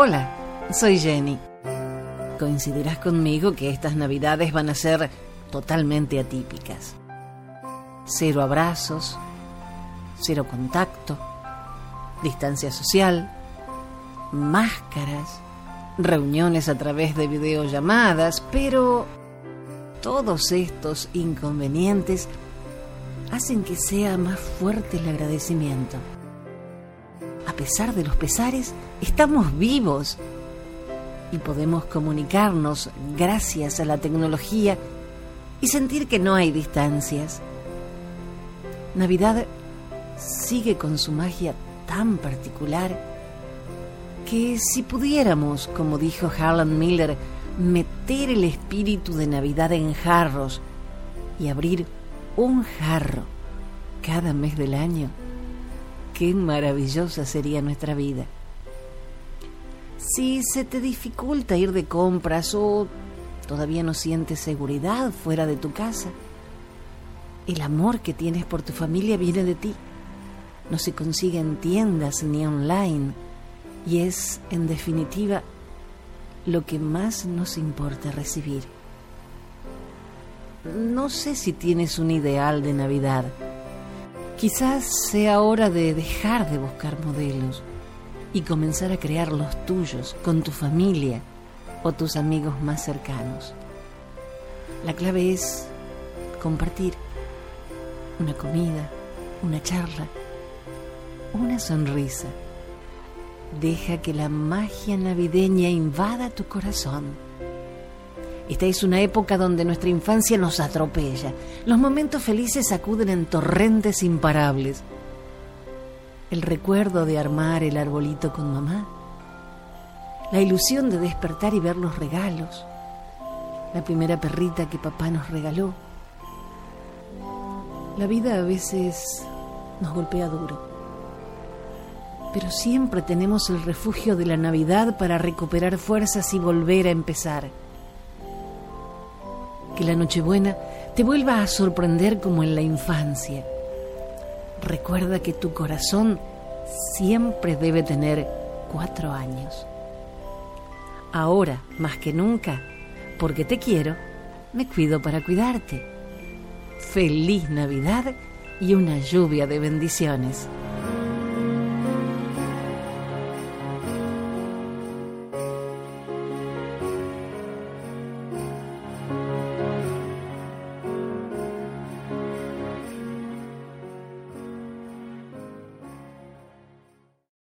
Hola, soy Jenny. Coincidirás conmigo que estas navidades van a ser totalmente atípicas. Cero abrazos, cero contacto, distancia social, máscaras, reuniones a través de videollamadas, pero todos estos inconvenientes hacen que sea más fuerte el agradecimiento pesar de los pesares, estamos vivos y podemos comunicarnos gracias a la tecnología y sentir que no hay distancias. Navidad sigue con su magia tan particular que si pudiéramos, como dijo Harlan Miller, meter el espíritu de Navidad en jarros y abrir un jarro cada mes del año, qué maravillosa sería nuestra vida. Si se te dificulta ir de compras o todavía no sientes seguridad fuera de tu casa, el amor que tienes por tu familia viene de ti. No se consigue en tiendas ni online y es, en definitiva, lo que más nos importa recibir. No sé si tienes un ideal de Navidad Quizás sea hora de dejar de buscar modelos y comenzar a crear los tuyos con tu familia o tus amigos más cercanos. La clave es compartir una comida, una charla, una sonrisa. Deja que la magia navideña invada tu corazón esta es una época donde nuestra infancia nos atropella. Los momentos felices acuden en torrentes imparables. El recuerdo de armar el arbolito con mamá. La ilusión de despertar y ver los regalos. La primera perrita que papá nos regaló. La vida a veces nos golpea duro. Pero siempre tenemos el refugio de la Navidad para recuperar fuerzas y volver a empezar que la Nochebuena te vuelva a sorprender como en la infancia. Recuerda que tu corazón siempre debe tener cuatro años. Ahora, más que nunca, porque te quiero, me cuido para cuidarte. Feliz Navidad y una lluvia de bendiciones.